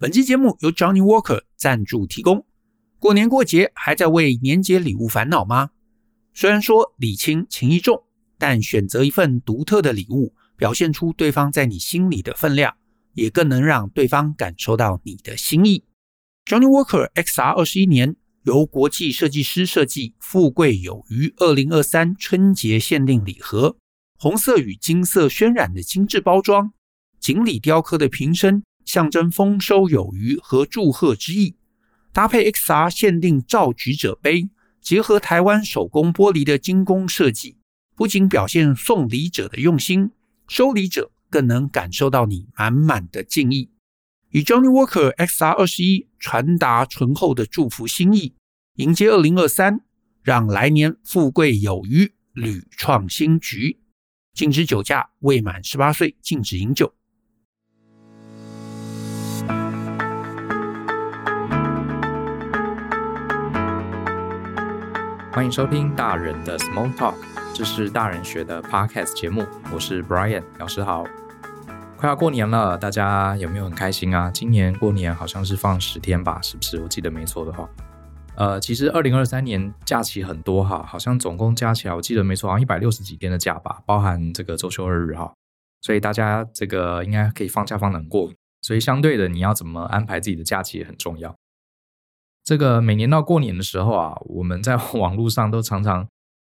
本期节目由 Johnny Walker 赞助提供。过年过节还在为年节礼物烦恼吗？虽然说礼轻情意重，但选择一份独特的礼物，表现出对方在你心里的分量，也更能让对方感受到你的心意。Johnny Walker XR 二十一年由国际设计师设计，富贵有余二零二三春节限定礼盒，红色与金色渲染的精致包装，锦鲤雕刻的瓶身，象征丰收有余和祝贺之意。搭配 XR 限定召举者杯，结合台湾手工玻璃的精工设计，不仅表现送礼者的用心，收礼者更能感受到你满满的敬意。与 Johnny Walker XR 二十一传达醇厚的祝福心意，迎接二零二三，让来年富贵有余，屡创新局。禁止酒驾，未满十八岁禁止饮酒。欢迎收听大人的 Small Talk，这是大人学的 Podcast 节目。我是 Brian，老师好。快要过年了，大家有没有很开心啊？今年过年好像是放十天吧，是不是？我记得没错的话，呃，其实二零二三年假期很多哈，好像总共加起来，我记得没错，好像一百六十几天的假吧，包含这个周休二日哈。所以大家这个应该可以放假放得很过。所以相对的，你要怎么安排自己的假期也很重要。这个每年到过年的时候啊，我们在 网络上都常常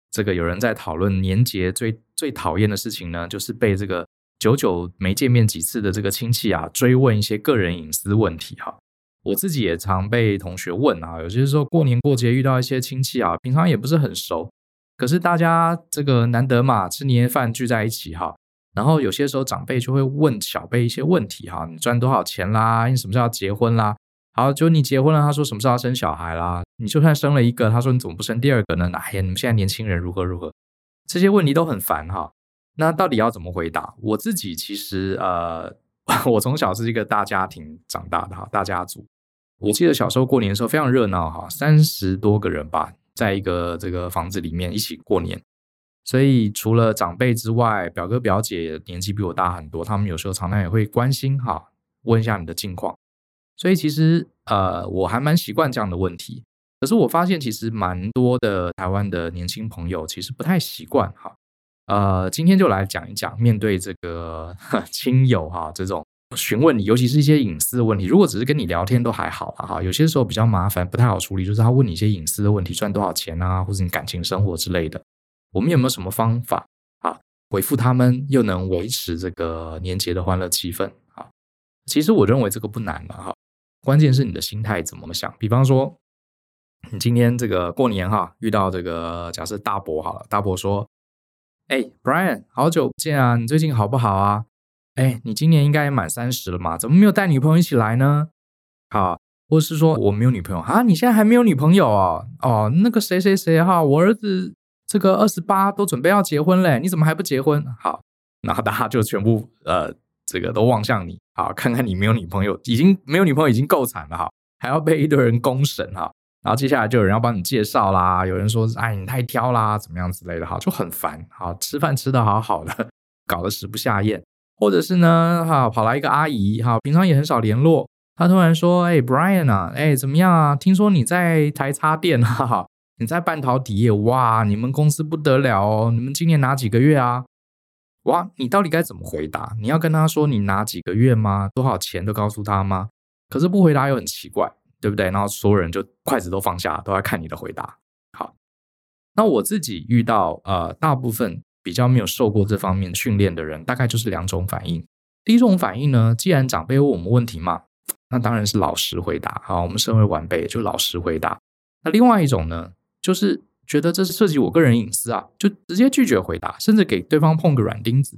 这个有人在讨论年节最最讨厌的事情呢，就是被这个久久没见面几次的这个亲戚啊追问一些个人隐私问题哈。我自己也常被同学问啊，有些时候过年过节遇到一些亲戚啊，平常也不是很熟，可是大家这个难得嘛，吃年夜饭聚在一起哈，然后有些时候长辈就会问小辈一些问题哈，你赚多少钱啦？你什么时候要结婚啦？好，就你结婚了，他说什么时候要生小孩啦？你就算生了一个，他说你怎么不生第二个呢？哎呀，你们现在年轻人如何如何？这些问题都很烦哈。那到底要怎么回答？我自己其实呃，我从小是一个大家庭长大的哈，大家族。我记得小时候过年的时候非常热闹哈，三十多个人吧，在一个这个房子里面一起过年。所以除了长辈之外，表哥表姐年纪比我大很多，他们有时候常常也会关心哈，问一下你的近况。所以其实呃，我还蛮习惯这样的问题。可是我发现，其实蛮多的台湾的年轻朋友其实不太习惯哈。呃，今天就来讲一讲，面对这个 亲友哈这种询问你，尤其是一些隐私的问题。如果只是跟你聊天都还好哈，有些时候比较麻烦，不太好处理，就是他问你一些隐私的问题，赚多少钱啊，或者你感情生活之类的。我们有没有什么方法啊，回复他们又能维持这个年节的欢乐气氛啊？其实我认为这个不难的哈。关键是你的心态怎么想。比方说，你今天这个过年哈，遇到这个假设大伯好了，大伯说：“哎，Brian，好久不见啊，你最近好不好啊？哎，你今年应该也满三十了嘛，怎么没有带女朋友一起来呢？好，或是说我没有女朋友啊？你现在还没有女朋友啊？哦，那个谁谁谁哈，我儿子这个二十八都准备要结婚嘞，你怎么还不结婚？好，然后大家就全部呃。”这个都望向你，好，看看你没有女朋友，已经没有女朋友已经够惨了哈，还要被一堆人公审哈，然后接下来就有人要帮你介绍啦，有人说哎你太挑啦，怎么样之类的哈，就很烦，哈，吃饭吃得好好的，搞得食不下咽，或者是呢哈，跑来一个阿姨哈，平常也很少联络，她突然说哎 Brian 啊，哎怎么样啊？听说你在台插电哈哈，你在半导体业哇，你们公司不得了哦，你们今年哪几个月啊？哇，你到底该怎么回答？你要跟他说你拿几个月吗？多少钱都告诉他吗？可是不回答又很奇怪，对不对？然后所有人就筷子都放下，都在看你的回答。好，那我自己遇到呃，大部分比较没有受过这方面训练的人，大概就是两种反应。第一种反应呢，既然长辈问我们问题嘛，那当然是老实回答。好，我们身为晚辈就老实回答。那另外一种呢，就是。觉得这是涉及我个人隐私啊，就直接拒绝回答，甚至给对方碰个软钉子。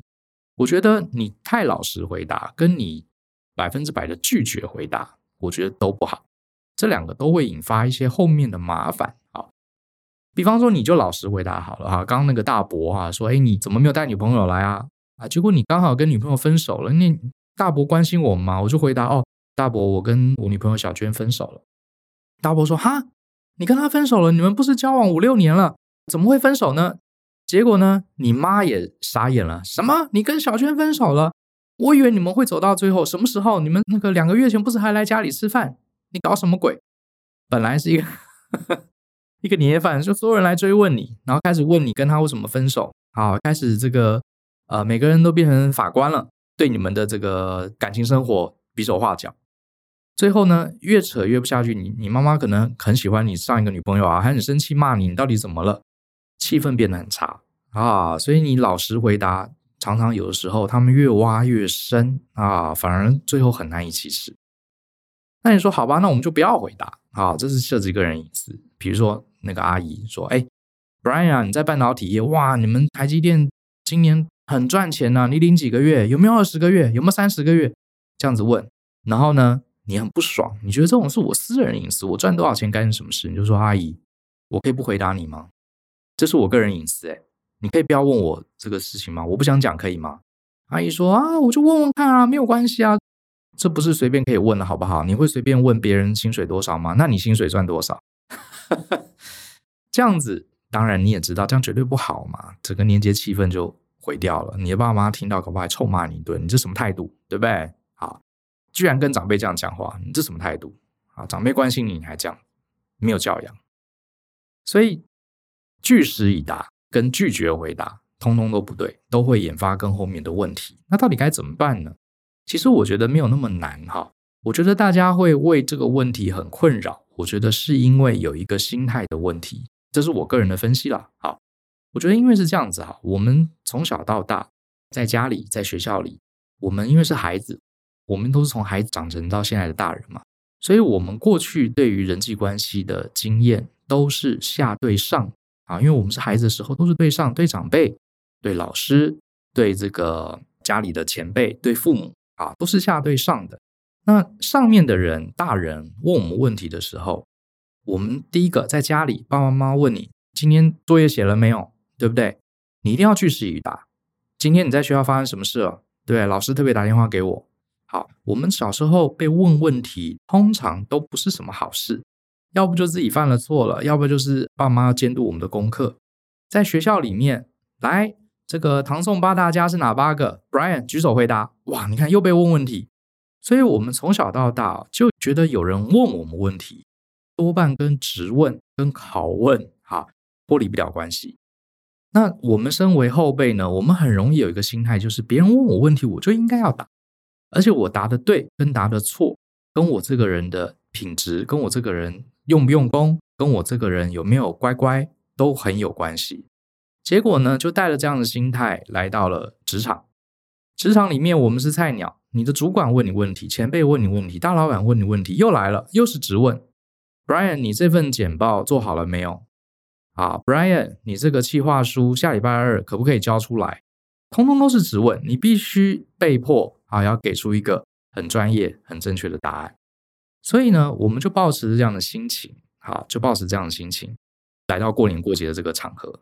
我觉得你太老实回答，跟你百分之百的拒绝回答，我觉得都不好。这两个都会引发一些后面的麻烦啊。比方说，你就老实回答好了哈。刚刚那个大伯哈说：“哎，你怎么没有带女朋友来啊？”啊，结果你刚好跟女朋友分手了。那大伯关心我吗？我就回答：“哦，大伯，我跟我女朋友小娟分手了。”大伯说：“哈。”你跟他分手了，你们不是交往五六年了，怎么会分手呢？结果呢，你妈也傻眼了。什么？你跟小娟分手了？我以为你们会走到最后，什么时候？你们那个两个月前不是还来家里吃饭？你搞什么鬼？本来是一个 一个年夜饭，就所有人来追问你，然后开始问你跟他为什么分手。好，开始这个呃，每个人都变成法官了，对你们的这个感情生活比手画脚。最后呢，越扯越不下去。你你妈妈可能很喜欢你上一个女朋友啊，还很生气骂你，你到底怎么了？气氛变得很差啊，所以你老实回答，常常有的时候他们越挖越深啊，反而最后很难以启齿。那你说好吧，那我们就不要回答啊，这是涉及个人隐私。比如说那个阿姨说：“哎，Brian，你在半导体业哇，你们台积电今年很赚钱呢，你领几个月？有没有二十个月？有没有三十个月？”这样子问，然后呢？你很不爽，你觉得这种是我私人隐私，我赚多少钱干什么事？你就说阿姨，我可以不回答你吗？这是我个人隐私，诶，你可以不要问我这个事情吗？我不想讲，可以吗？阿姨说啊，我就问问看啊，没有关系啊，这不是随便可以问的好不好？你会随便问别人薪水多少吗？那你薪水赚多少？这样子，当然你也知道，这样绝对不好嘛，整个年节气氛就毁掉了。你的爸妈听到，可不还臭骂你一顿，你这什么态度，对不对？居然跟长辈这样讲话，你这什么态度啊？长辈关心你，你还这样，没有教养。所以据实以答跟拒绝回答，通通都不对，都会引发更后面的问题。那到底该怎么办呢？其实我觉得没有那么难哈。我觉得大家会为这个问题很困扰，我觉得是因为有一个心态的问题，这是我个人的分析啦。好，我觉得因为是这样子哈，我们从小到大，在家里，在学校里，我们因为是孩子。我们都是从孩子长成到现在的大人嘛，所以我们过去对于人际关系的经验都是下对上啊，因为我们是孩子的时候都是对上，对长辈、对老师、对这个家里的前辈、对父母啊，都是下对上的。那上面的人大人问我们问题的时候，我们第一个在家里，爸爸妈妈问你今天作业写了没有，对不对？你一定要据实以答。今天你在学校发生什么事了？对，老师特别打电话给我。好，我们小时候被问问题，通常都不是什么好事，要不就自己犯了错了，要不就是爸妈监督我们的功课。在学校里面，来，这个唐宋八大家是哪八个？Brian 举手回答。哇，你看又被问问题，所以我们从小到大就觉得有人问我们问题，多半跟质问、跟拷问，哈，脱离不了关系。那我们身为后辈呢，我们很容易有一个心态，就是别人问我问题，我就应该要答。而且我答的对跟答的错，跟我这个人的品质，跟我这个人用不用功，跟我这个人有没有乖乖，都很有关系。结果呢，就带着这样的心态来到了职场。职场里面，我们是菜鸟，你的主管问你问题，前辈问你问题，大老板问你问题，又来了，又是质问。Brian，你这份简报做好了没有？啊，Brian，你这个企划书下礼拜二可不可以交出来？通通都是质问，你必须被迫。啊，要给出一个很专业、很正确的答案。所以呢，我们就抱持这样的心情，好，就抱持这样的心情，来到过年过节的这个场合。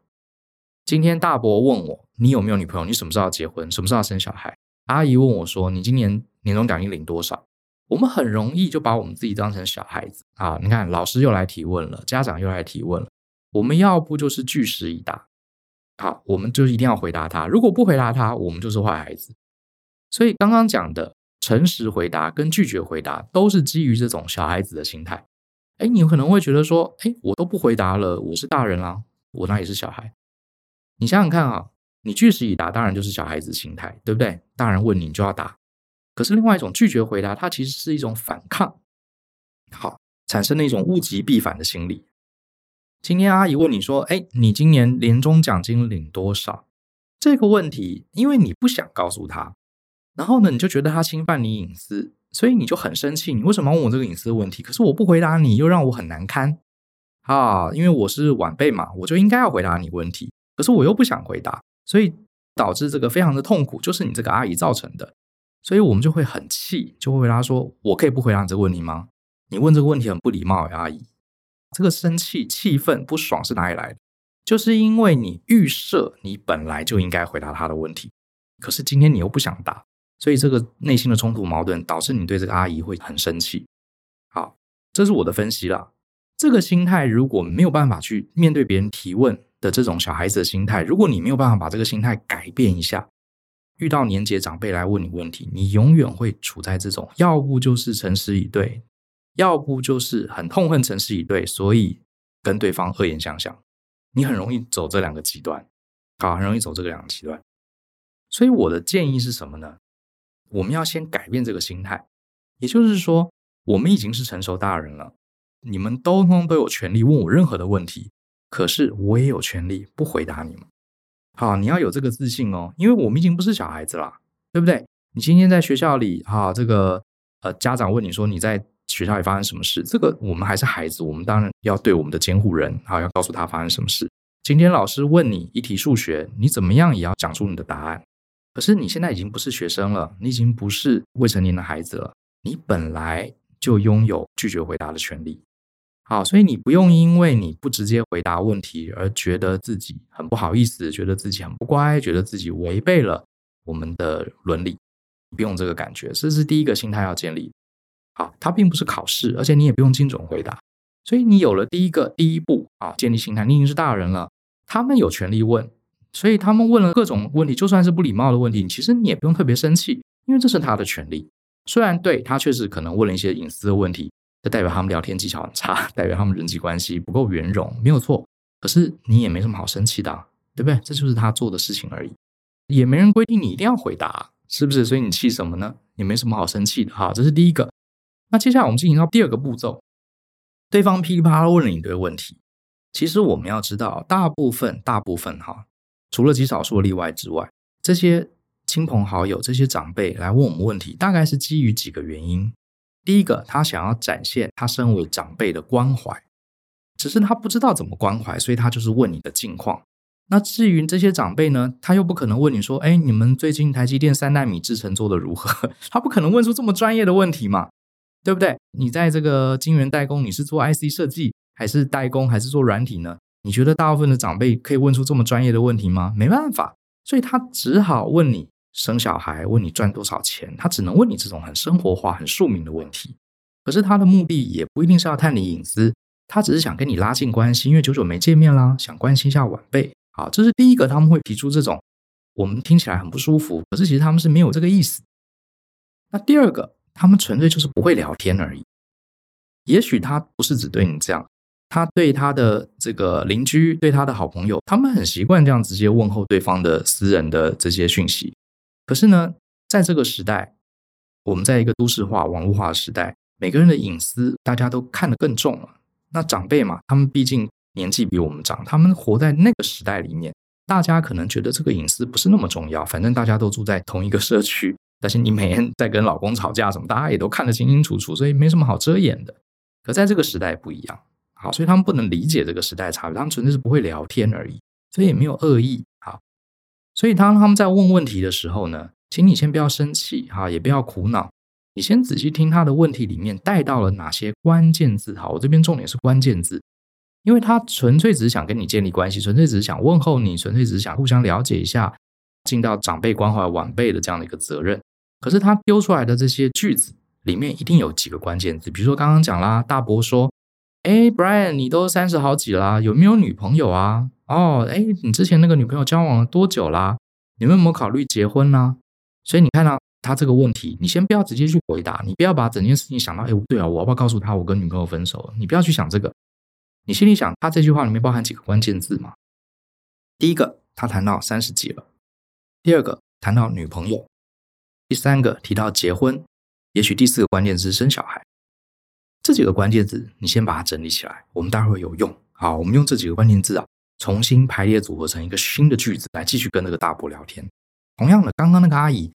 今天大伯问我，你有没有女朋友？你什么时候要结婚？什么时候要生小孩？阿姨问我说，你今年年终奖金领多少？我们很容易就把我们自己当成小孩子啊！你看，老师又来提问了，家长又来提问了。我们要不就是据实以答，好，我们就一定要回答他。如果不回答他，我们就是坏孩子。所以刚刚讲的诚实回答跟拒绝回答，都是基于这种小孩子的心态。哎，你有可能会觉得说，哎，我都不回答了，我是大人啦，我那也是小孩？你想想看啊，你据实以答，当然就是小孩子心态，对不对？大人问你，你就要答。可是另外一种拒绝回答，它其实是一种反抗，好，产生了一种物极必反的心理。今天阿姨问你说，哎，你今年年终奖金领多少？这个问题，因为你不想告诉他。然后呢，你就觉得他侵犯你隐私，所以你就很生气。你为什么要问我这个隐私问题？可是我不回答你，又让我很难堪啊！因为我是晚辈嘛，我就应该要回答你问题。可是我又不想回答，所以导致这个非常的痛苦，就是你这个阿姨造成的。所以我们就会很气，就会回答说：“我可以不回答你这个问题吗？你问这个问题很不礼貌呀，阿姨。”这个生气、气愤、不爽是哪里来的？就是因为你预设你本来就应该回答他的问题，可是今天你又不想答。所以这个内心的冲突矛盾导致你对这个阿姨会很生气。好，这是我的分析啦。这个心态如果没有办法去面对别人提问的这种小孩子的心态，如果你没有办法把这个心态改变一下，遇到年节长辈来问你问题，你永远会处在这种，要不就是诚实以对，要不就是很痛恨城市以对，所以跟对方恶言相向。你很容易走这两个极端，好，很容易走这个两个极端。所以我的建议是什么呢？我们要先改变这个心态，也就是说，我们已经是成熟大人了，你们都通通都有权利问我任何的问题，可是我也有权利不回答你们。好，你要有这个自信哦，因为我们已经不是小孩子了，对不对？你今天在学校里，哈，这个呃，家长问你说你在学校里发生什么事，这个我们还是孩子，我们当然要对我们的监护人，好，要告诉他发生什么事。今天老师问你一题数学，你怎么样也要讲出你的答案。可是你现在已经不是学生了，你已经不是未成年的孩子了，你本来就拥有拒绝回答的权利。好，所以你不用因为你不直接回答问题而觉得自己很不好意思，觉得自己很不乖，觉得自己违背了我们的伦理，不用这个感觉，这是第一个心态要建立。好，它并不是考试，而且你也不用精准回答。所以你有了第一个第一步啊，建立心态，你已经是大人了，他们有权利问，所以他们问了各种问题，就算是不礼貌的问题，其实你也不用特别生气，因为这是他的权利。虽然对他确实可能问了一些隐私的问题。这代表他们聊天技巧很差，代表他们人际关系不够圆融，没有错。可是你也没什么好生气的，对不对？这就是他做的事情而已，也没人规定你一定要回答，是不是？所以你气什么呢？也没什么好生气的。哈，这是第一个。那接下来我们进行到第二个步骤，对方噼里啪啦问了一堆问题，其实我们要知道，大部分、大部分哈，除了极少数例外之外，这些亲朋好友、这些长辈来问我们问题，大概是基于几个原因。第一个，他想要展现他身为长辈的关怀，只是他不知道怎么关怀，所以他就是问你的近况。那至于这些长辈呢，他又不可能问你说：“哎，你们最近台积电三纳米制程做得如何？” 他不可能问出这么专业的问题嘛，对不对？你在这个晶圆代工，你是做 IC 设计，还是代工，还是做软体呢？你觉得大部分的长辈可以问出这么专业的问题吗？没办法，所以他只好问你。生小孩问你赚多少钱，他只能问你这种很生活化、很庶民的问题。可是他的目的也不一定是要探你隐私，他只是想跟你拉近关系，因为久久没见面啦，想关心一下晚辈。好，这是第一个，他们会提出这种我们听起来很不舒服，可是其实他们是没有这个意思。那第二个，他们纯粹就是不会聊天而已。也许他不是只对你这样，他对他的这个邻居、对他的好朋友，他们很习惯这样直接问候对方的私人的这些讯息。可是呢，在这个时代，我们在一个都市化、网络化的时代，每个人的隐私大家都看得更重了。那长辈嘛，他们毕竟年纪比我们长，他们活在那个时代里面，大家可能觉得这个隐私不是那么重要。反正大家都住在同一个社区，但是你每天在跟老公吵架什么，大家也都看得清清楚楚，所以没什么好遮掩的。可在这个时代不一样，好，所以他们不能理解这个时代差别，他们纯粹是不会聊天而已，所以也没有恶意。好所以，当他们在问问题的时候呢，请你先不要生气哈，也不要苦恼，你先仔细听他的问题里面带到了哪些关键字哈。我这边重点是关键字，因为他纯粹只是想跟你建立关系，纯粹只是想问候你，纯粹只是想互相了解一下，尽到长辈关怀晚辈的这样的一个责任。可是他丢出来的这些句子里面一定有几个关键字，比如说刚刚讲啦，大伯说：“哎，Brian，你都三十好几啦，有没有女朋友啊？”哦，哎，你之前那个女朋友交往了多久啦？你们有没有考虑结婚呢？所以你看到他这个问题，你先不要直接去回答，你不要把整件事情想到，哎，对啊，我要不要告诉他我跟女朋友分手？你不要去想这个，你心里想，他这句话里面包含几个关键字嘛？第一个，他谈到三十几了；第二个，谈到女朋友；第三个，提到结婚；也许第四个关键字是生小孩。这几个关键字，你先把它整理起来，我们待会儿有用。好，我们用这几个关键字啊。重新排列组合成一个新的句子来继续跟那个大伯聊天。同样的，刚刚那个阿姨，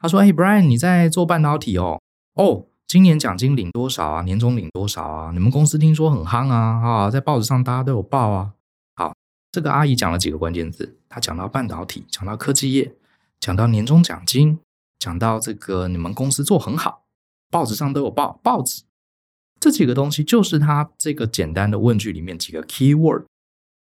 她说：“哎，Brian，你在做半导体哦？哦，今年奖金领多少啊？年终领多少啊？你们公司听说很夯啊！啊，在报纸上大家都有报啊。”好，这个阿姨讲了几个关键字，她讲到半导体，讲到科技业，讲到年终奖金，讲到这个你们公司做很好，报纸上都有报。报纸这几个东西就是她这个简单的问句里面几个 key word。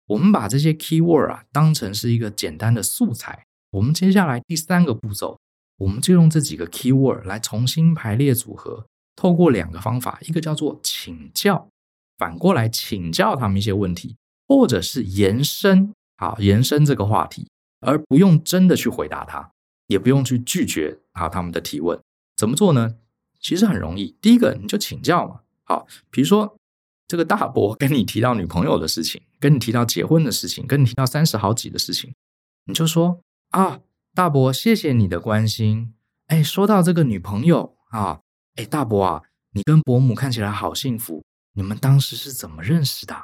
我们把这些 keyword 啊当成是一个简单的素材。我们接下来第三个步骤，我们就用这几个 keyword 来重新排列组合。透过两个方法，一个叫做请教，反过来请教他们一些问题，或者是延伸，好，延伸这个话题，而不用真的去回答他。也不用去拒绝啊他们的提问。怎么做呢？其实很容易。第一个，你就请教嘛。好，比如说这个大伯跟你提到女朋友的事情，跟你提到结婚的事情，跟你提到三十好几的事情，你就说啊，大伯，谢谢你的关心。哎，说到这个女朋友啊，哎，大伯啊，你跟伯母看起来好幸福。你们当时是怎么认识的？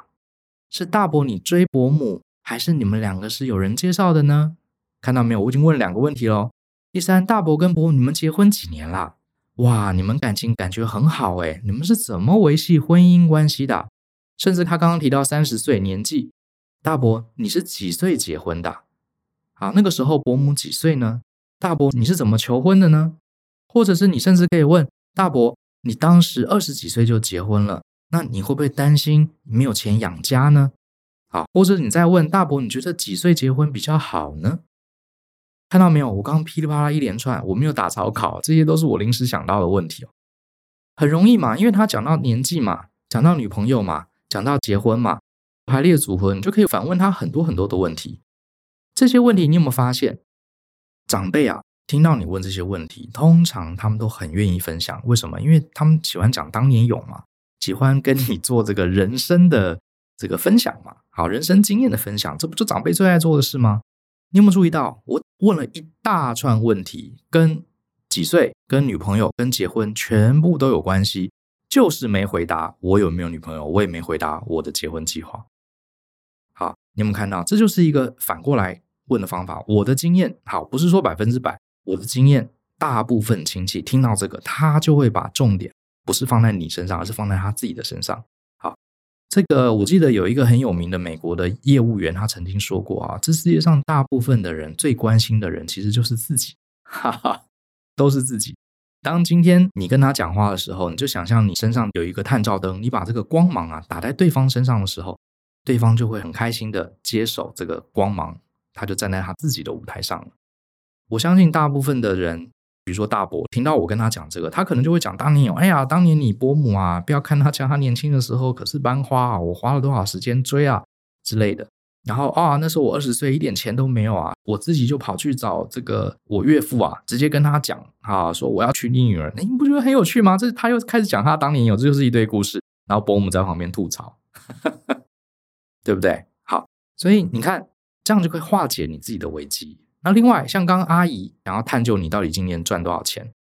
是大伯你追伯母，还是你们两个是有人介绍的呢？看到没有，我已经问了两个问题喽。第三，大伯跟伯母你们结婚几年了？哇，你们感情感觉很好诶，你们是怎么维系婚姻关系的？甚至他刚刚提到三十岁年纪，大伯你是几岁结婚的？好，那个时候伯母几岁呢？大伯你是怎么求婚的呢？或者是你甚至可以问大伯，你当时二十几岁就结婚了，那你会不会担心没有钱养家呢？好，或者你再问大伯，你觉得几岁结婚比较好呢？看到没有？我刚噼里啪啦一连串，我没有打草稿，这些都是我临时想到的问题哦。很容易嘛，因为他讲到年纪嘛，讲到女朋友嘛，讲到结婚嘛，排列组合，你就可以反问他很多很多的问题。这些问题你有没有发现？长辈啊，听到你问这些问题，通常他们都很愿意分享。为什么？因为他们喜欢讲当年勇嘛，喜欢跟你做这个人生的这个分享嘛，好，人生经验的分享，这不就长辈最爱做的事吗？你有没有注意到，我问了一大串问题，跟几岁、跟女朋友、跟结婚全部都有关系，就是没回答我有没有女朋友，我也没回答我的结婚计划。好，你有没有看到？这就是一个反过来问的方法。我的经验，好，不是说百分之百，我的经验，大部分亲戚听到这个，他就会把重点不是放在你身上，而是放在他自己的身上。这个我记得有一个很有名的美国的业务员，他曾经说过啊，这世界上大部分的人最关心的人其实就是自己，哈哈，都是自己。当今天你跟他讲话的时候，你就想象你身上有一个探照灯，你把这个光芒啊打在对方身上的时候，对方就会很开心的接手这个光芒，他就站在他自己的舞台上了。我相信大部分的人。比如说大伯听到我跟他讲这个，他可能就会讲当年有，哎呀，当年你伯母啊，不要看他讲他年轻的时候可是班花啊，我花了多少时间追啊之类的。然后啊，那时候我二十岁，一点钱都没有啊，我自己就跑去找这个我岳父啊，直接跟他讲啊，说我要娶你女儿，你不觉得很有趣吗？这他又开始讲他当年有，这就是一堆故事。然后伯母在旁边吐槽，对不对？好，所以你看，这样就可以化解你自己的危机。那另外，像刚刚阿姨想要探究你到底今年赚多少钱，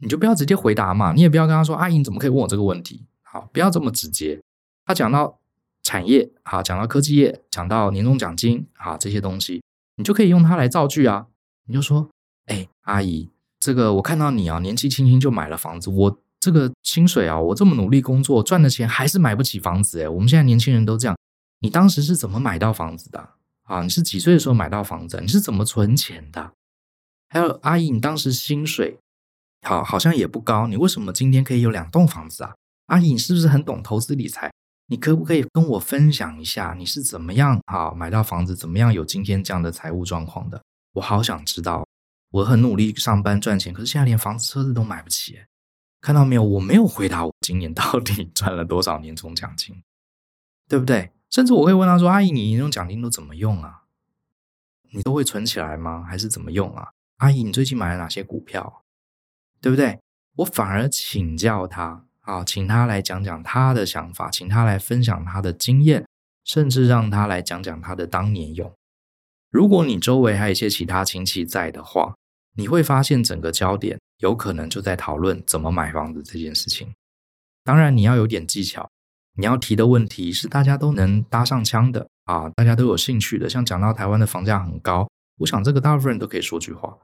你就不要直接回答嘛，你也不要跟她说：“阿姨，你怎么可以问我这个问题？”好，不要这么直接。他讲到产业，好，讲到科技业，讲到年终奖金，好，这些东西，你就可以用它来造句啊。你就说：“哎，阿姨，这个我看到你啊，年纪轻轻就买了房子，我这个薪水啊，我这么努力工作赚的钱还是买不起房子诶，我们现在年轻人都这样，你当时是怎么买到房子的？”，啊你是几岁的时候买到房子？你是怎么存钱的？还有阿姨，你当时薪水好好像也不高，你为什么今天可以有两栋房子啊？阿姨，你是不是很懂投资理财？你可不可以跟我分享一下你是怎么样啊买到房子，怎么样有今天这样的财务状况的？我好想知道。我很努力上班赚钱，可是现在连房子、车子都买不起。看到没有？我没有回答我今年到底 赚了多少年终奖金，对不对？甚至我会问他说：“阿姨，你年终奖金都怎么用啊？你都会存起来吗？还是怎么用啊？阿姨，你最近买了哪些股票？对不对？我反而请教他，啊，请他来讲讲他的想法，请他来分享他的经验，甚至让他来讲讲他的当年用。如果你周围还有一些其他亲戚在的话，你会发现整个焦点有可能就在讨论怎么买房子这件事情。当然，你要有点技巧。”你要提的问题是大家都能搭上枪的啊，大家都有兴趣的。像讲到台湾的房价很高，我想这个大部分人都可以说句话。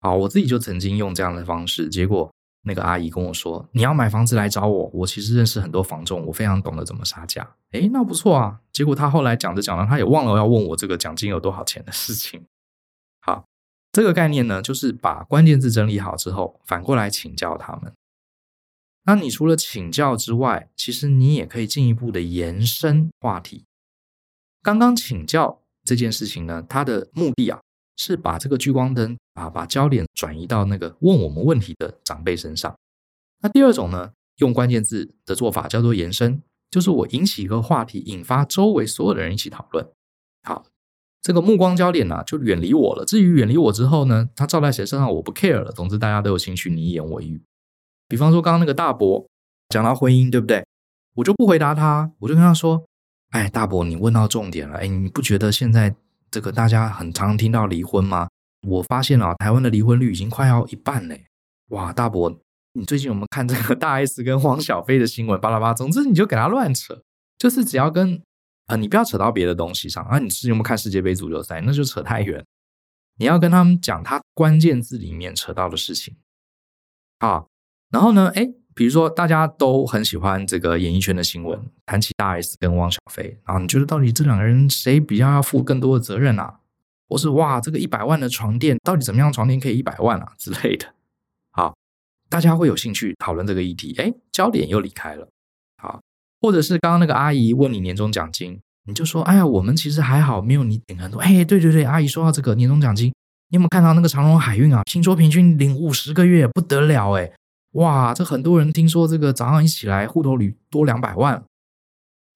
好，我自己就曾经用这样的方式，结果那个阿姨跟我说：“你要买房子来找我，我其实认识很多房仲，我非常懂得怎么杀价。”诶，那不错啊。结果他后来讲着讲着，他也忘了要问我这个奖金有多少钱的事情。好，这个概念呢，就是把关键字整理好之后，反过来请教他们。那你除了请教之外，其实你也可以进一步的延伸话题。刚刚请教这件事情呢，它的目的啊，是把这个聚光灯啊，把焦点转移到那个问我们问题的长辈身上。那第二种呢，用关键字的做法叫做延伸，就是我引起一个话题，引发周围所有的人一起讨论。好，这个目光焦点呢、啊、就远离我了。至于远离我之后呢，它照在谁身上我不 care 了。总之大家都有兴趣，你一言我一语。比方说刚刚那个大伯讲到婚姻，对不对？我就不回答他，我就跟他说：“哎，大伯，你问到重点了。哎，你不觉得现在这个大家很常听到离婚吗？我发现啊，台湾的离婚率已经快要一半嘞。哇，大伯，你最近有没有看这个大 S 跟汪小菲的新闻？巴拉巴拉，总之你就给他乱扯，就是只要跟。”啊，你不要扯到别的东西上啊！你是有没有看世界杯足球赛？那就扯太远。你要跟他们讲他关键字里面扯到的事情啊。然后呢，哎，比如说大家都很喜欢这个演艺圈的新闻，谈起大 S 跟汪小菲，然后你觉得到底这两个人谁比较要负更多的责任啊？或是哇，这个一百万的床垫到底怎么样？床垫可以一百万啊之类的。好，大家会有兴趣讨论这个议题。哎，焦点又离开了。好。或者是刚刚那个阿姨问你年终奖金，你就说：“哎呀，我们其实还好，没有你领很多。”哎，对对对，阿姨说到这个年终奖金，你有没有看到那个长荣海运啊？听说平均领五十个月，不得了哎！哇，这很多人听说这个早上一起来户头里多两百万，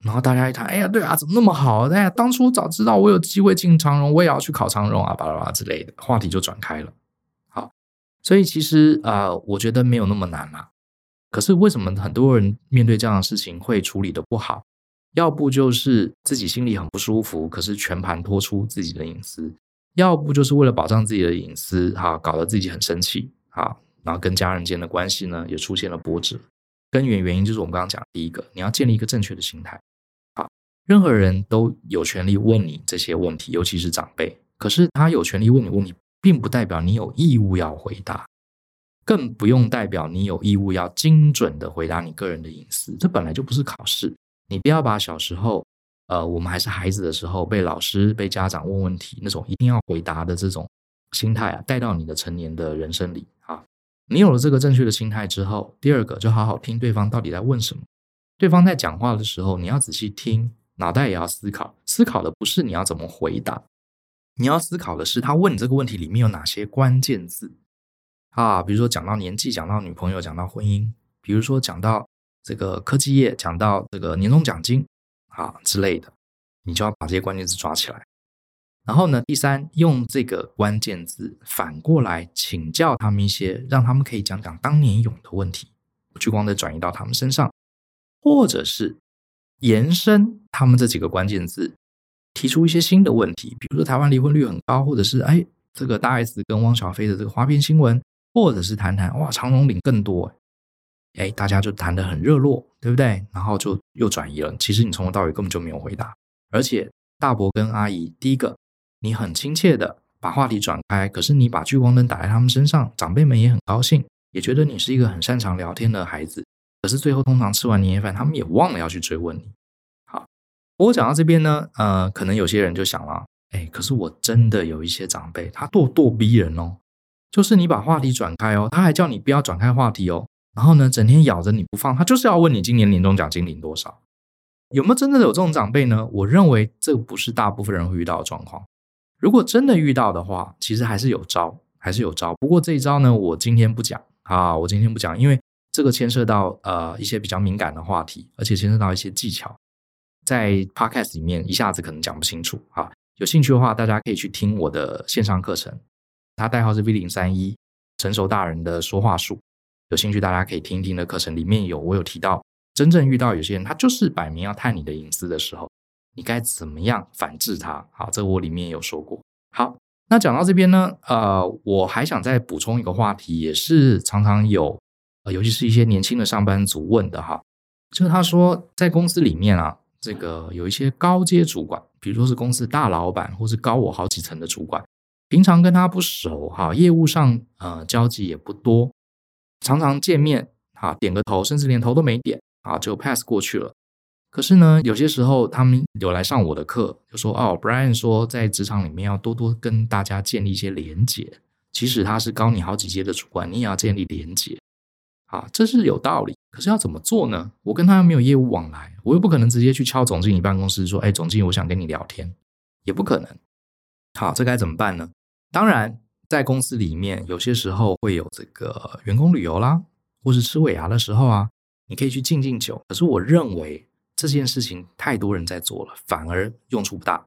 然后大家一看，哎呀，对啊，怎么那么好？哎呀，当初早知道我有机会进长荣，我也要去考长荣啊，巴拉巴拉之类的话题就转开了。好，所以其实啊、我觉得没有那么难嘛。可是为什么很多人面对这样的事情会处理得不好？要不就是自己心里很不舒服，可是全盘托出自己的隐私；要不就是为了保障自己的隐私，哈，搞得自己很生气，哈，然后跟家人间的关系呢也出现了波折。根源原因就是我们刚刚讲第一个，你要建立一个正确的心态。好，任何人都有权利问你这些问题，尤其是长辈。可是他有权利问你问题，并不代表你有义务要回答。更不用代表你有义务要精准的回答你个人的隐私，这本来就不是考试。你不要把小时候，呃，我们还是孩子的时候，被老师、被家长问问题那种一定要回答的这种心态啊，带到你的成年的人生里。你有了这个正确的心态之后，第二个就好好听对方到底在问什么。对方在讲话的时候，你要仔细听，脑袋也要思考。思考的不是你要怎么回答，你要思考的是他问你这个问题里面有哪些关键字。啊，比如说讲到年纪，讲到女朋友，讲到婚姻，比如说讲到这个科技业，讲到这个年终奖金啊之类的，你就要把这些关键字抓起来。然后呢，第三，用这个关键字反过来请教他们一些，让他们可以讲讲当年勇的问题，聚光灯转移到他们身上，或者是延伸他们这几个关键字，提出一些新的问题，比如说台湾离婚率很高，或者是哎，这个大 S 跟汪小菲的这个花边新闻。或者是谈谈哇，长隆领更多，哎，大家就谈得很热络，对不对？然后就又转移了。其实你从头到尾根本就没有回答，而且大伯跟阿姨，第一个你很亲切的把话题转开，可是你把聚光灯打在他们身上，长辈们也很高兴，也觉得你是一个很擅长聊天的孩子。可是最后通常吃完年夜饭，他们也忘了要去追问你。好，我讲到这边呢，呃，可能有些人就想了，哎，可是我真的有一些长辈，他咄咄逼人哦。就是你把话题转开哦，他还叫你不要转开话题哦，然后呢，整天咬着你不放，他就是要问你今年年终奖金领多少，有没有真的有这种长辈呢？我认为这不是大部分人会遇到的状况。如果真的遇到的话，其实还是有招，还是有招。不过这一招呢，我今天不讲啊，我今天不讲，因为这个牵涉到呃一些比较敏感的话题，而且牵涉到一些技巧，在 Podcast 里面一下子可能讲不清楚啊。有兴趣的话，大家可以去听我的线上课程。他代号是 V 零三一，成熟大人的说话术，有兴趣大家可以听一听的课程，里面有我有提到，真正遇到有些人他就是摆明要探你的隐私的时候，你该怎么样反制他？好，这个我里面有说过。好，那讲到这边呢，呃，我还想再补充一个话题，也是常常有，呃，尤其是一些年轻的上班族问的哈，就是他说在公司里面啊，这个有一些高阶主管，比如说是公司大老板，或是高我好几层的主管。平常跟他不熟哈，业务上呃交集也不多，常常见面啊，点个头，甚至连头都没点啊，就 pass 过去了。可是呢，有些时候他们有来上我的课，就说哦，Brian 说在职场里面要多多跟大家建立一些连结，即使他是高你好几阶的主管，你也要建立连结啊，这是有道理。可是要怎么做呢？我跟他没有业务往来，我又不可能直接去敲总经理办公室说，哎，总经理，我想跟你聊天，也不可能。好，这该怎么办呢？当然，在公司里面，有些时候会有这个员工旅游啦，或是吃尾牙的时候啊，你可以去敬敬酒。可是我认为这件事情太多人在做了，反而用处不大。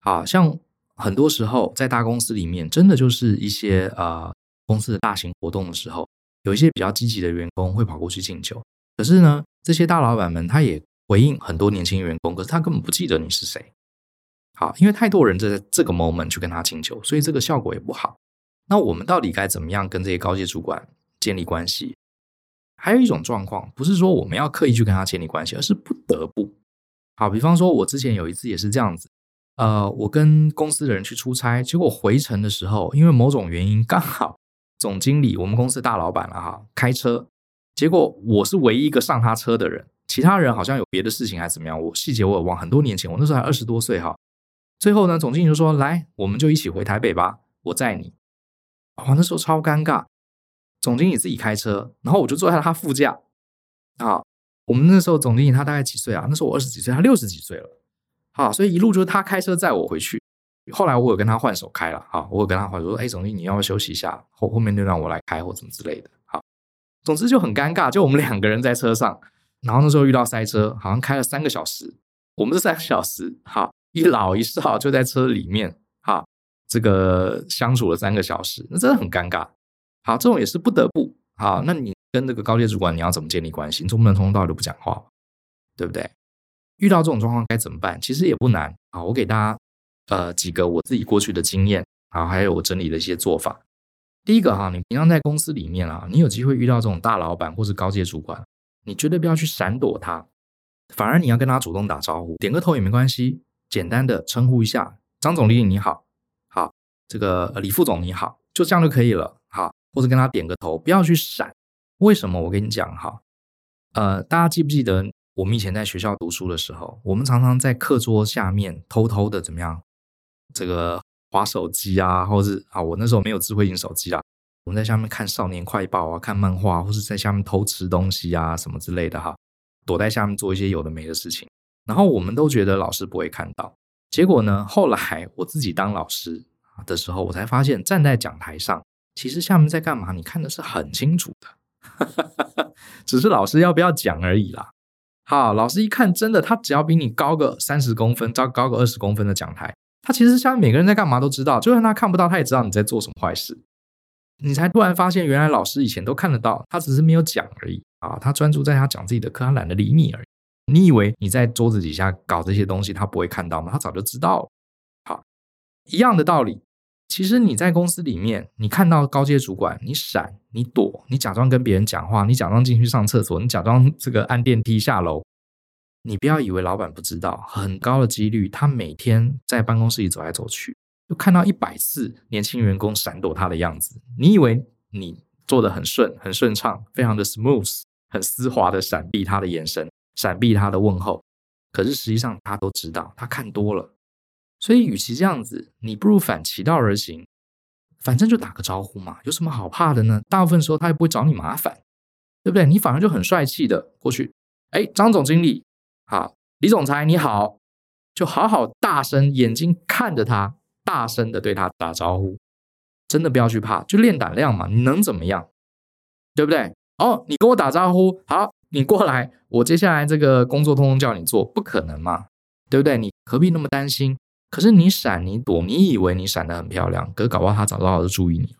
好像很多时候在大公司里面，真的就是一些呃公司的大型活动的时候，有一些比较积极的员工会跑过去敬酒。可是呢，这些大老板们他也回应很多年轻员工，可是他根本不记得你是谁。好，因为太多人在这个 moment 去跟他敬酒，所以这个效果也不好。那我们到底该怎么样跟这些高阶主管建立关系？还有一种状况，不是说我们要刻意去跟他建立关系，而是不得不。好，比方说，我之前有一次也是这样子，呃，我跟公司的人去出差，结果回程的时候，因为某种原因，刚好总经理，我们公司大老板了哈，开车，结果我是唯一一个上他车的人，其他人好像有别的事情还是怎么样，我细节我也忘。很多年前，我那时候还二十多岁哈。最后呢，总经理就说：“来，我们就一起回台北吧，我载你。”哇，那时候超尴尬。总经理自己开车，然后我就坐在他副驾。啊，我们那时候总经理他大概几岁啊？那时候我二十几岁，他六十几岁了。啊，所以一路就是他开车载我回去。后来我有跟他换手开了，哈，我有跟他换说：“哎，总经理，你要不要休息一下？后后面就让我来开，或怎么之类的。”好，总之就很尴尬，就我们两个人在车上，然后那时候遇到塞车，好像开了三个小时。我们这三个小时，好，一老一少就在车里面，哈，这个相处了三个小时，那真的很尴尬。好，这种也是不得不。好，那你跟这个高阶主管，你要怎么建立关系？你总不能从头到尾都不讲话，对不对？遇到这种状况该怎么办？其实也不难。好，我给大家呃几个我自己过去的经验，好，还有我整理的一些做法。第一个哈，你平常在公司里面啊，你有机会遇到这种大老板或是高阶主管，你绝对不要去闪躲他，反而你要跟他主动打招呼，点个头也没关系，简单的称呼一下，张总经理你好，好，这个李副总你好，就这样就可以了。或者跟他点个头，不要去闪。为什么？我跟你讲哈，呃，大家记不记得我们以前在学校读书的时候，我们常常在课桌下面偷偷的怎么样？这个划手机啊，或是啊，我那时候没有智慧型手机啊，我们在下面看少年快报啊，看漫画，或是在下面偷吃东西啊，什么之类的哈，躲在下面做一些有的没的事情。然后我们都觉得老师不会看到，结果呢，后来我自己当老师的时候，我才发现站在讲台上。其实下面在干嘛？你看的是很清楚的，只是老师要不要讲而已啦。好，老师一看，真的，他只要比你高个三十公分，高高个二十公分的讲台，他其实下面每个人在干嘛都知道，就算他看不到，他也知道你在做什么坏事。你才突然发现，原来老师以前都看得到，他只是没有讲而已啊。他专注在他讲自己的课，他懒得理你而已。你以为你在桌子底下搞这些东西，他不会看到吗？他早就知道了。好，一样的道理。其实你在公司里面，你看到高阶主管，你闪，你躲，你假装跟别人讲话，你假装进去上厕所，你假装这个按电梯下楼，你不要以为老板不知道，很高的几率他每天在办公室里走来走去，就看到一百次年轻员工闪躲他的样子。你以为你做得很顺，很顺畅，非常的 smooth，很丝滑的闪避他的眼神，闪避他的问候，可是实际上他都知道，他看多了。所以，与其这样子，你不如反其道而行，反正就打个招呼嘛，有什么好怕的呢？大部分时候他也不会找你麻烦，对不对？你反而就很帅气的过去，哎，张总经理好，李总裁你好，就好好大声，眼睛看着他，大声的对他打招呼，真的不要去怕，就练胆量嘛，你能怎么样？对不对？哦，你跟我打招呼，好，你过来，我接下来这个工作通通叫你做，不可能嘛，对不对？你何必那么担心？可是你闪你躲，你以为你闪得很漂亮，可是搞不好他早早就注意你。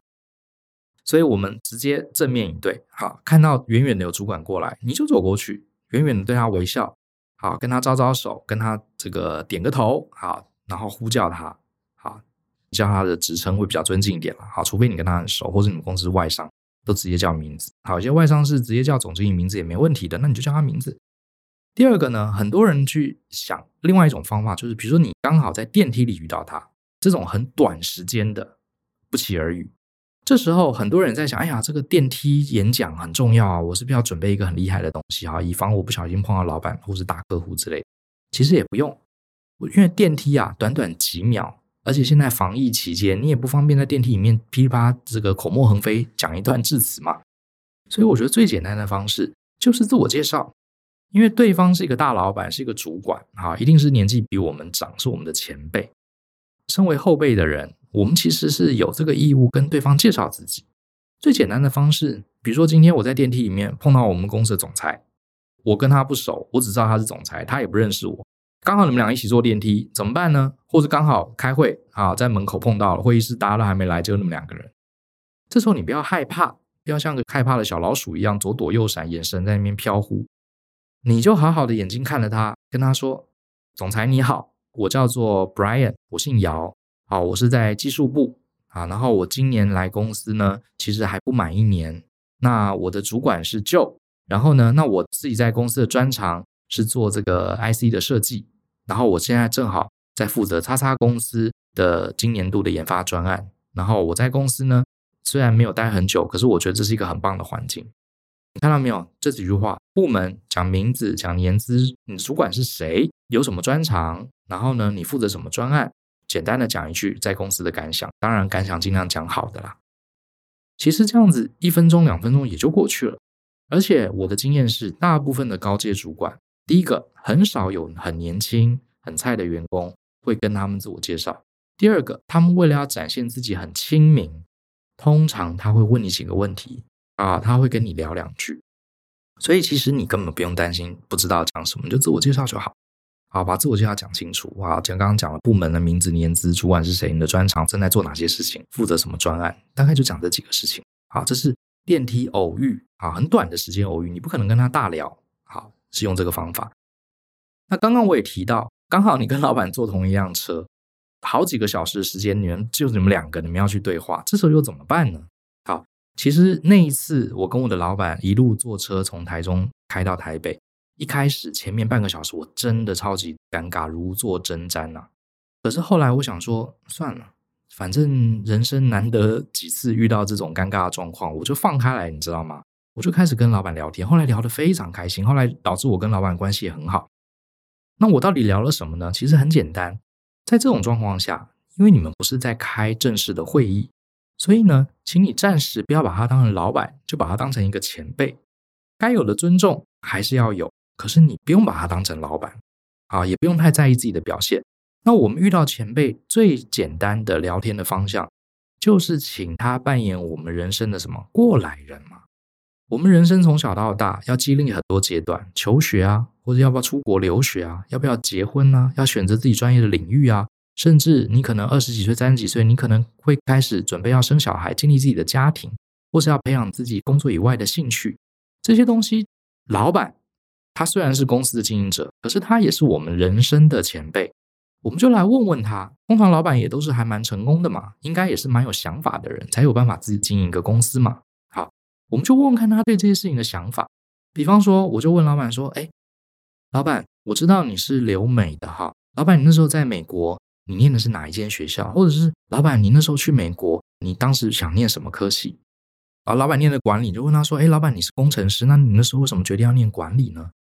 所以我们直接正面应对，好，看到远远的有主管过来，你就走过去，远远的对他微笑，好，跟他招招手，跟他这个点个头，好，然后呼叫他，好，叫他的职称会比较尊敬一点了，好，除非你跟他很熟，或者你们公司外商都直接叫名字，好，有些外商是直接叫总经理名字也没问题的，那你就叫他名字。第二个呢，很多人去想另外一种方法，就是比如说你刚好在电梯里遇到他，这种很短时间的不期而遇，这时候很多人在想，哎呀，这个电梯演讲很重要啊，我是不是要准备一个很厉害的东西啊，以防我不小心碰到老板或是大客户之类。其实也不用，因为电梯啊，短短几秒，而且现在防疫期间，你也不方便在电梯里面噼里啪这个口沫横飞讲一段致辞嘛，所以我觉得最简单的方式就是自我介绍。因为对方是一个大老板，是一个主管，啊，一定是年纪比我们长，是我们的前辈。身为后辈的人，我们其实是有这个义务跟对方介绍自己。最简单的方式，比如说今天我在电梯里面碰到我们公司的总裁，我跟他不熟，我只知道他是总裁，他也不认识我。刚好你们俩一起坐电梯，怎么办呢？或者刚好开会啊，在门口碰到了，会议室大家都还没来，只有你们两个人。这时候你不要害怕，不要像个害怕的小老鼠一样左躲右闪，眼神在那边飘忽。你就好好的眼睛看着他，跟他说：“总裁你好，我叫做 Brian，我姓姚，好，我是在技术部啊。然后我今年来公司呢，其实还不满一年。那我的主管是 Joe，然后呢，那我自己在公司的专长是做这个 IC 的设计。然后我现在正好在负责叉叉公司的今年度的研发专案。然后我在公司呢，虽然没有待很久，可是我觉得这是一个很棒的环境。”你看到没有？这几句话，部门讲名字，讲年资，你主管是谁，有什么专长，然后呢，你负责什么专案？简单的讲一句在公司的感想，当然感想尽量讲好的啦。其实这样子一分钟、两分钟也就过去了。而且我的经验是，大部分的高阶主管，第一个很少有很年轻、很菜的员工会跟他们自我介绍；第二个，他们为了要展现自己很亲民，通常他会问你几个问题。啊，他会跟你聊两句，所以其实你根本不用担心不知道讲什么，你就自我介绍就好。好，把自我介绍讲清楚。啊，像刚刚讲了部门的名字、年资、主管是谁、你的专长、正在做哪些事情、负责什么专案，大概就讲这几个事情。好，这是电梯偶遇啊，很短的时间偶遇，你不可能跟他大聊。好，是用这个方法。那刚刚我也提到，刚好你跟老板坐同一辆车，好几个小时的时间，你们就你们两个，你们要去对话，这时候又怎么办呢？其实那一次，我跟我的老板一路坐车从台中开到台北，一开始前面半个小时我真的超级尴尬，如坐针毡呐。可是后来我想说，算了，反正人生难得几次遇到这种尴尬的状况，我就放开来，你知道吗？我就开始跟老板聊天，后来聊得非常开心，后来导致我跟老板关系也很好。那我到底聊了什么呢？其实很简单，在这种状况下，因为你们不是在开正式的会议。所以呢，请你暂时不要把他当成老板，就把他当成一个前辈。该有的尊重还是要有，可是你不用把他当成老板，啊，也不用太在意自己的表现。那我们遇到前辈最简单的聊天的方向，就是请他扮演我们人生的什么过来人嘛。我们人生从小到大要经历很多阶段，求学啊，或者要不要出国留学啊，要不要结婚啊，要选择自己专业的领域啊。甚至你可能二十几岁、三十几岁，你可能会开始准备要生小孩，建立自己的家庭，或是要培养自己工作以外的兴趣。这些东西，老板他虽然是公司的经营者，可是他也是我们人生的前辈。我们就来问问他，通常老板也都是还蛮成功的嘛，应该也是蛮有想法的人，才有办法自己经营一个公司嘛。好，我们就问问看他对这些事情的想法。比方说，我就问老板说：“哎，老板，我知道你是留美的哈，老板，你那时候在美国。”你念的是哪一间学校？或者是老板，你那时候去美国，你当时想念什么科系？啊，老板念的管理，就问他说：“哎，老板，你是工程师，那你那时候为什么决定要念管理呢？”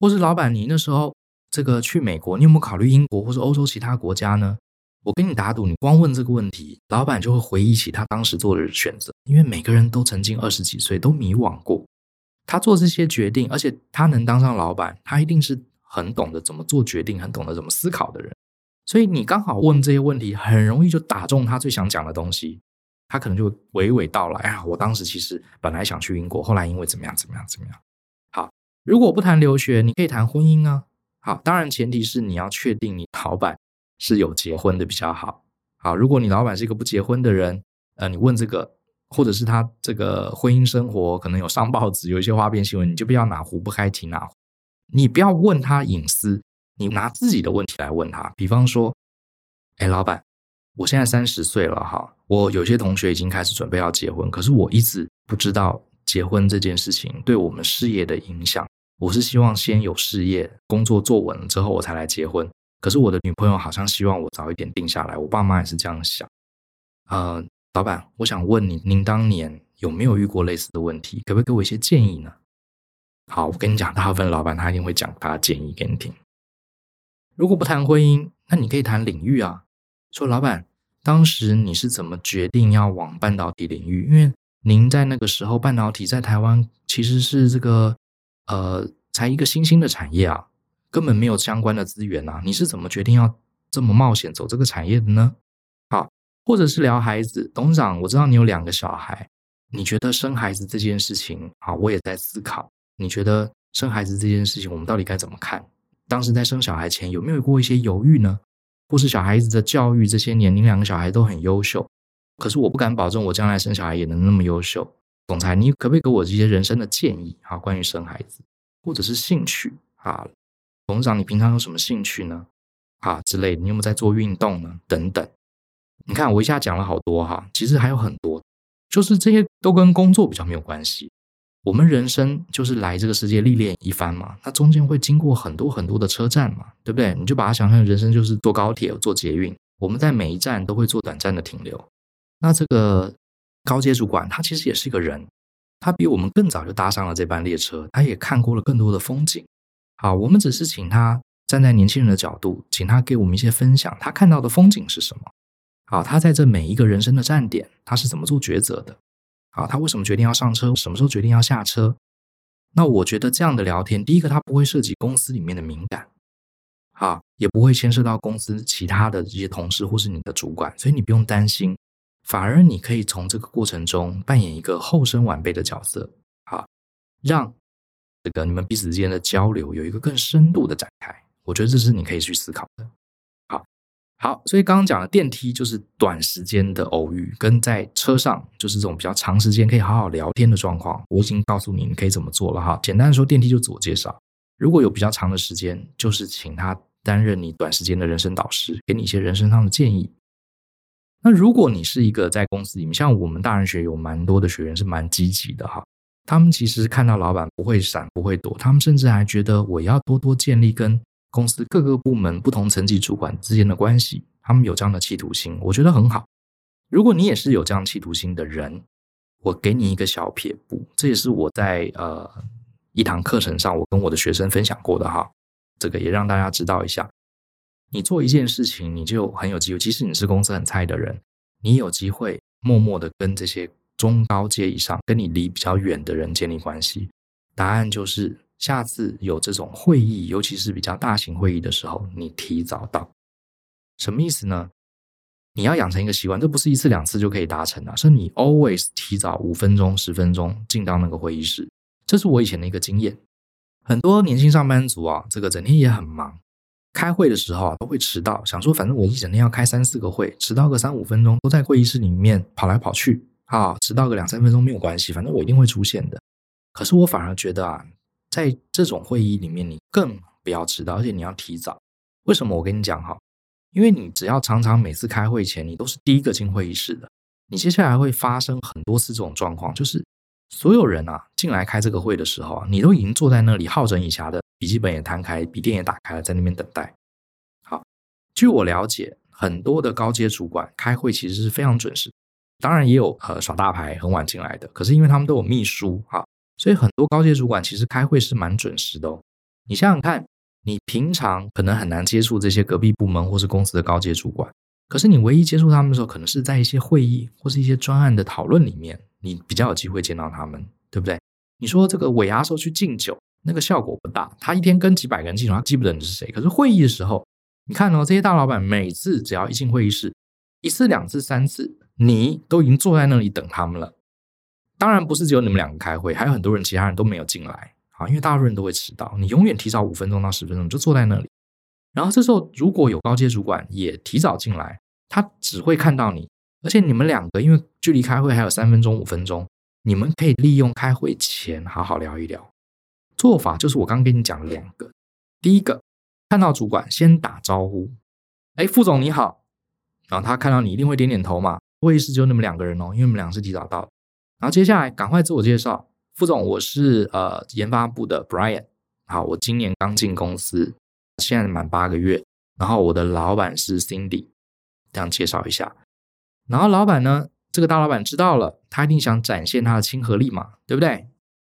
或是老板，你那时候这个去美国，你有没有考虑英国或者欧洲其他国家呢？我跟你打赌，你光问这个问题，老板就会回忆起他当时做的选择，因为每个人都曾经二十几岁都迷惘过，他做这些决定，而且他能当上老板，他一定是很懂得怎么做决定，很懂得怎么思考的人。所以你刚好问这些问题，很容易就打中他最想讲的东西，他可能就娓娓道来。哎呀，我当时其实本来想去英国，后来因为怎么样怎么样怎么样。好，如果不谈留学，你可以谈婚姻啊。好，当然前提是你要确定你老板是有结婚的比较好。好，如果你老板是一个不结婚的人，呃，你问这个，或者是他这个婚姻生活可能有上报纸，有一些花边新闻，你就不要哪壶不开提哪壶，你不要问他隐私。你拿自己的问题来问他，比方说，哎，老板，我现在三十岁了哈，我有些同学已经开始准备要结婚，可是我一直不知道结婚这件事情对我们事业的影响。我是希望先有事业工作做稳了之后我才来结婚，可是我的女朋友好像希望我早一点定下来，我爸妈也是这样想。呃，老板，我想问你，您当年有没有遇过类似的问题？可不可以给我一些建议呢？好，我跟你讲，大部分老板他一定会讲他的建议给你听。如果不谈婚姻，那你可以谈领域啊。说老板，当时你是怎么决定要往半导体领域？因为您在那个时候，半导体在台湾其实是这个呃，才一个新兴的产业啊，根本没有相关的资源啊。你是怎么决定要这么冒险走这个产业的呢？好，或者是聊孩子，董事长，我知道你有两个小孩，你觉得生孩子这件事情，啊，我也在思考，你觉得生孩子这件事情，我们到底该怎么看？当时在生小孩前有没有过一些犹豫呢？或是小孩子的教育这些年，您两个小孩都很优秀，可是我不敢保证我将来生小孩也能那么优秀。总裁，你可不可以给我一些人生的建议啊？关于生孩子，或者是兴趣啊？董事长，你平常有什么兴趣呢？啊之类的，你有没有在做运动呢？等等。你看我一下讲了好多哈，其实还有很多，就是这些都跟工作比较没有关系。我们人生就是来这个世界历练一番嘛，那中间会经过很多很多的车站嘛，对不对？你就把它想象人生就是坐高铁、坐捷运，我们在每一站都会做短暂的停留。那这个高阶主管他其实也是一个人，他比我们更早就搭上了这班列车，他也看过了更多的风景。好，我们只是请他站在年轻人的角度，请他给我们一些分享，他看到的风景是什么？好，他在这每一个人生的站点，他是怎么做抉择的？好，他为什么决定要上车？什么时候决定要下车？那我觉得这样的聊天，第一个，他不会涉及公司里面的敏感，好，也不会牵涉到公司其他的这些同事或是你的主管，所以你不用担心，反而你可以从这个过程中扮演一个后生晚辈的角色，好，让这个你们彼此之间的交流有一个更深度的展开。我觉得这是你可以去思考的。好，所以刚刚讲的电梯就是短时间的偶遇，跟在车上就是这种比较长时间可以好好聊天的状况。我已经告诉你你可以怎么做了哈。简单的说，电梯就自我介绍。如果有比较长的时间，就是请他担任你短时间的人生导师，给你一些人生上的建议。那如果你是一个在公司里面，像我们大人学有蛮多的学员是蛮积极的哈。他们其实看到老板不会闪不会躲，他们甚至还觉得我要多多建立跟。公司各个部门不同层级主管之间的关系，他们有这样的企图心，我觉得很好。如果你也是有这样企图心的人，我给你一个小撇步，这也是我在呃一堂课程上我跟我的学生分享过的哈。这个也让大家知道一下，你做一件事情，你就很有机会。即使你是公司很菜的人，你有机会默默的跟这些中高阶以上、跟你离比较远的人建立关系。答案就是。下次有这种会议，尤其是比较大型会议的时候，你提早到，什么意思呢？你要养成一个习惯，这不是一次两次就可以达成的，是你 always 提早五分钟、十分钟进到那个会议室。这是我以前的一个经验。很多年轻上班族啊，这个整天也很忙，开会的时候啊都会迟到，想说反正我一整天要开三四个会，迟到个三五分钟都在会议室里面跑来跑去啊，迟到个两三分钟没有关系，反正我一定会出现的。可是我反而觉得啊。在这种会议里面，你更不要迟到，而且你要提早。为什么？我跟你讲哈，因为你只要常常每次开会前，你都是第一个进会议室的，你接下来会发生很多次这种状况，就是所有人啊进来开这个会的时候啊，你都已经坐在那里，好整以暇的笔记本也摊开，笔电也打开了，在那边等待。好，据我了解，很多的高阶主管开会其实是非常准时，当然也有呃耍大牌很晚进来的，可是因为他们都有秘书哈。所以很多高阶主管其实开会是蛮准时的哦。你想想看，你平常可能很难接触这些隔壁部门或是公司的高阶主管，可是你唯一接触他们的时候，可能是在一些会议或是一些专案的讨论里面，你比较有机会见到他们，对不对？你说这个尾牙时候去敬酒，那个效果不大，他一天跟几百个人敬酒，他记不得你是谁。可是会议的时候，你看哦，这些大老板每次只要一进会议室，一次、两次、三次，你都已经坐在那里等他们了。当然不是只有你们两个开会，还有很多人，其他人都没有进来啊，因为大多数人都会迟到。你永远提早五分钟到十分钟，就坐在那里。然后这时候如果有高阶主管也提早进来，他只会看到你，而且你们两个因为距离开会还有三分钟、五分钟，你们可以利用开会前好好聊一聊。做法就是我刚跟你讲的两个，第一个看到主管先打招呼，哎，副总你好，然后他看到你一定会点点头嘛。会议室只有你们两个人哦，因为你们两个是提早到。然后接下来赶快自我介绍，副总，我是呃研发部的 Brian，好，我今年刚进公司，现在满八个月，然后我的老板是 Cindy，这样介绍一下。然后老板呢，这个大老板知道了，他一定想展现他的亲和力嘛，对不对？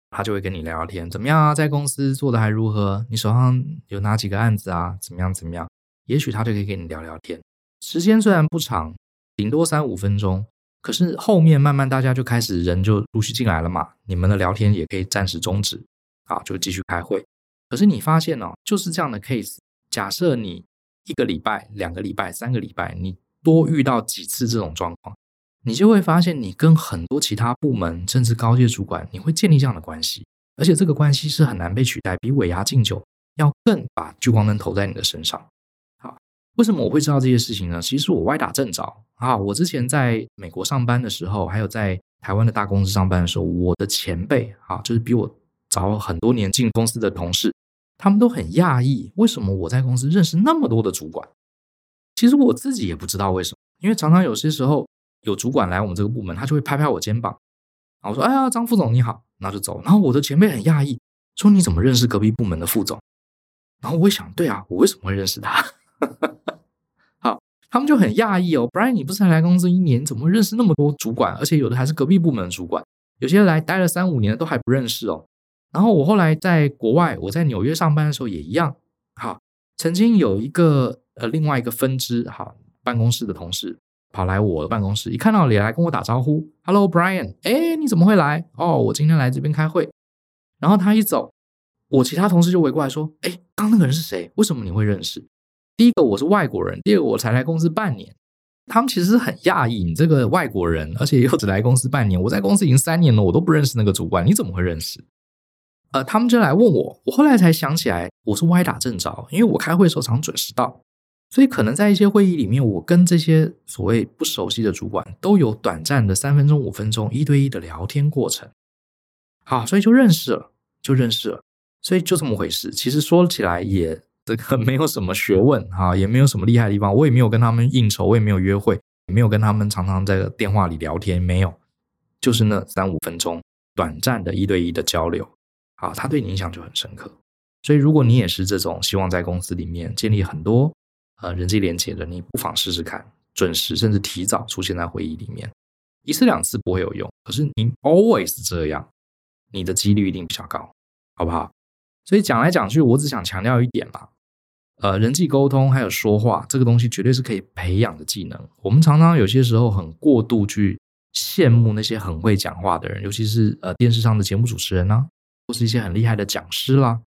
他就会跟你聊聊天，怎么样啊？在公司做的还如何？你手上有哪几个案子啊？怎么样怎么样？也许他就可以跟你聊聊天，时间虽然不长，顶多三五分钟。可是后面慢慢大家就开始人就陆续进来了嘛，你们的聊天也可以暂时终止，啊，就继续开会。可是你发现哦，就是这样的 case，假设你一个礼拜、两个礼拜、三个礼拜，你多遇到几次这种状况，你就会发现你跟很多其他部门甚至高阶主管，你会建立这样的关系，而且这个关系是很难被取代，比尾牙敬酒要更把聚光灯投在你的身上。为什么我会知道这些事情呢？其实我歪打正着啊！我之前在美国上班的时候，还有在台湾的大公司上班的时候，我的前辈啊，就是比我早很多年进公司的同事，他们都很讶异，为什么我在公司认识那么多的主管？其实我自己也不知道为什么，因为常常有些时候有主管来我们这个部门，他就会拍拍我肩膀，然后说：“哎呀，张副总你好。”然后就走。然后我的前辈很讶异，说：“你怎么认识隔壁部门的副总？”然后我一想，对啊，我为什么会认识他？哈 哈好，他们就很讶异哦。Brian，你不是才来公司一年，怎么会认识那么多主管？而且有的还是隔壁部门的主管，有些来待了三五年都还不认识哦。然后我后来在国外，我在纽约上班的时候也一样。好，曾经有一个。呃，另外一个分支哈，办公室的同事跑来我的办公室，一看到你来跟我打招呼，Hello Brian，哎，你怎么会来？哦，我今天来这边开会。然后他一走，我其他同事就围过来说，哎，刚那个人是谁？为什么你会认识？第一个我是外国人，第二个我才来公司半年。他们其实是很讶异，你这个外国人，而且又只来公司半年，我在公司已经三年了，我都不认识那个主管，你怎么会认识？呃，他们就来问我，我后来才想起来，我是歪打正着，因为我开会时候常准时到。所以可能在一些会议里面，我跟这些所谓不熟悉的主管都有短暂的三分钟、五分钟一对一的聊天过程。好，所以就认识了，就认识了。所以就这么回事。其实说起来也这个没有什么学问哈，也没有什么厉害的地方。我也没有跟他们应酬，我也没有约会，也没有跟他们常常在电话里聊天，没有，就是那三五分钟短暂的一对一的交流。啊，他对你印象就很深刻。所以如果你也是这种希望在公司里面建立很多。呃，人际连接的，你不妨试试看，准时甚至提早出现在会议里面，一次两次不会有用，可是你 always 这样，你的几率一定比较高，好不好？所以讲来讲去，我只想强调一点啦，呃，人际沟通还有说话这个东西，绝对是可以培养的技能。我们常常有些时候很过度去羡慕那些很会讲话的人，尤其是呃电视上的节目主持人呢、或是一些很厉害的讲师啦，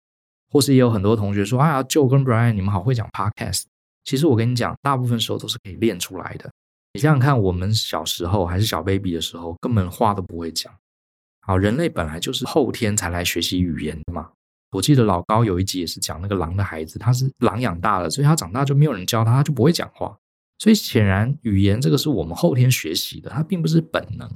或是也有很多同学说，哎呀，Joe 跟 Bryan 你们好会讲 Podcast。其实我跟你讲，大部分时候都是可以练出来的。你想想看，我们小时候还是小 baby 的时候，根本话都不会讲。好，人类本来就是后天才来学习语言的嘛。我记得老高有一集也是讲那个狼的孩子，他是狼养大的，所以他长大就没有人教他，他就不会讲话。所以显然，语言这个是我们后天学习的，它并不是本能。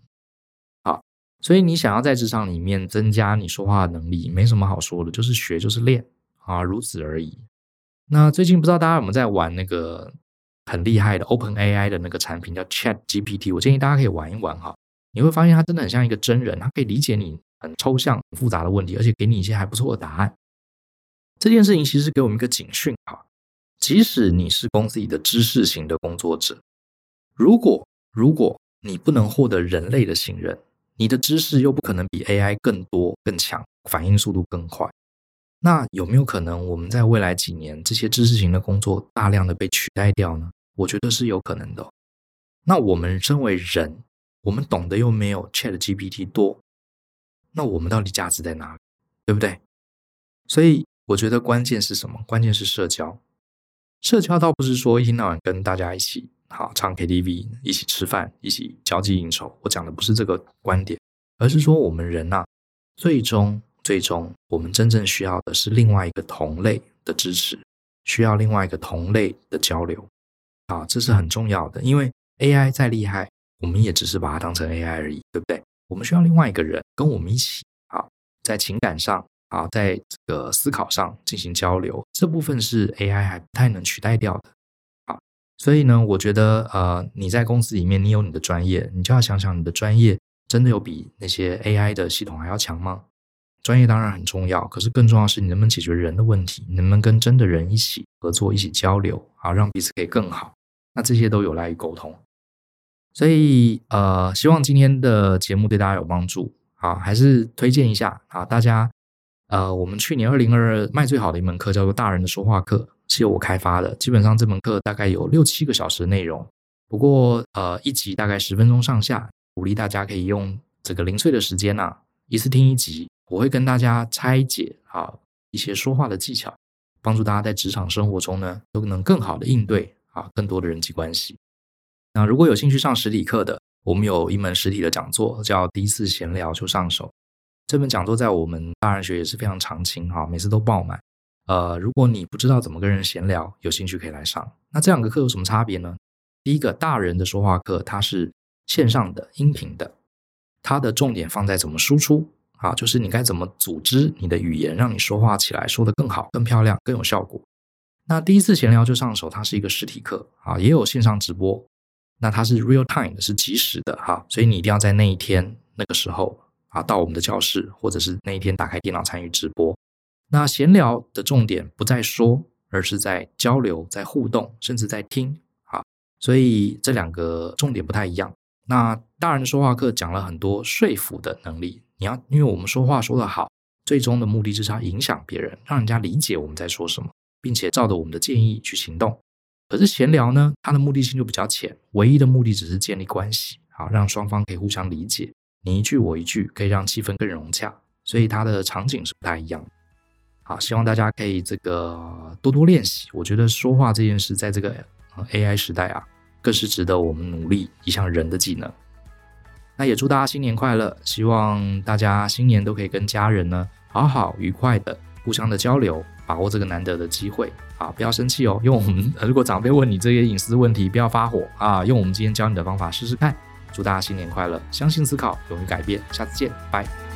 好，所以你想要在职场里面增加你说话的能力，没什么好说的，就是学就是练啊，如此而已。那最近不知道大家有没有在玩那个很厉害的 OpenAI 的那个产品叫 ChatGPT，我建议大家可以玩一玩哈，你会发现它真的很像一个真人，它可以理解你很抽象、很复杂的问题，而且给你一些还不错的答案。这件事情其实给我们一个警讯哈，即使你是公司里的知识型的工作者，如果如果你不能获得人类的信任，你的知识又不可能比 AI 更多、更强，反应速度更快。那有没有可能，我们在未来几年，这些知识型的工作大量的被取代掉呢？我觉得是有可能的。那我们身为人，我们懂得又没有 ChatGPT 多，那我们到底价值在哪里？对不对？所以我觉得关键是什么？关键是社交。社交倒不是说一天到晚跟大家一起好唱 KTV，一起吃饭，一起交际应酬。我讲的不是这个观点，而是说我们人呐、最终。最终，我们真正需要的是另外一个同类的支持，需要另外一个同类的交流，啊，这是很重要的。因为 AI 再厉害，我们也只是把它当成 AI 而已，对不对？我们需要另外一个人跟我们一起，啊，在情感上，啊，在这个思考上进行交流，这部分是 AI 还不太能取代掉的，啊，所以呢，我觉得，呃，你在公司里面，你有你的专业，你就要想想，你的专业真的有比那些 AI 的系统还要强吗？专业当然很重要，可是更重要的是你能不能解决人的问题，你能不能跟真的人一起合作、一起交流，好让彼此可以更好。那这些都有赖于沟通。所以呃，希望今天的节目对大家有帮助。啊，还是推荐一下啊，大家呃，我们去年二零二二卖最好的一门课叫做《大人的说话课》，是由我开发的。基本上这门课大概有六七个小时的内容，不过呃，一集大概十分钟上下，鼓励大家可以用这个零碎的时间呐、一次听一集。我会跟大家拆解啊一些说话的技巧，帮助大家在职场生活中呢都能更好的应对啊更多的人际关系。那如果有兴趣上实体课的，我们有一门实体的讲座叫第一次闲聊就上手。这门讲座在我们大人学也是非常常青哈，每次都爆满。呃，如果你不知道怎么跟人闲聊，有兴趣可以来上。那这两个课有什么差别呢？第一个，大人的说话课，它是线上的音频的，它的重点放在怎么输出啊，就是你该怎么组织你的语言，让你说话起来说得更好、更漂亮、更有效果。那第一次闲聊就上手，它是一个实体课啊，也有线上直播。那它是 real time 的，是即时的哈，所以你一定要在那一天那个时候啊，到我们的教室，或者是那一天打开电脑参与直播。那闲聊的重点不在说，而是在交流、在互动，甚至在听啊。所以这两个重点不太一样。那大人说话课讲了很多说服的能力，你要因为我们说话说得好，最终的目的就是要影响别人，让人家理解我们在说什么，并且照着我们的建议去行动。可是闲聊呢，它的目的性就比较浅，唯一的目的只是建立关系，好让双方可以互相理解，你一句我一句，可以让气氛更融洽。所以它的场景是不太一样。好，希望大家可以这个多多练习。我觉得说话这件事，在这个 AI 时代啊，更是值得我们努力一项人的技能。那也祝大家新年快乐，希望大家新年都可以跟家人呢，好好愉快的互相的交流，把握这个难得的机会。啊，不要生气哦，因为我们如果长辈问你这些隐私问题，不要发火啊，用我们今天教你的方法试试看。祝大家新年快乐，相信思考，勇于改变，下次见，拜。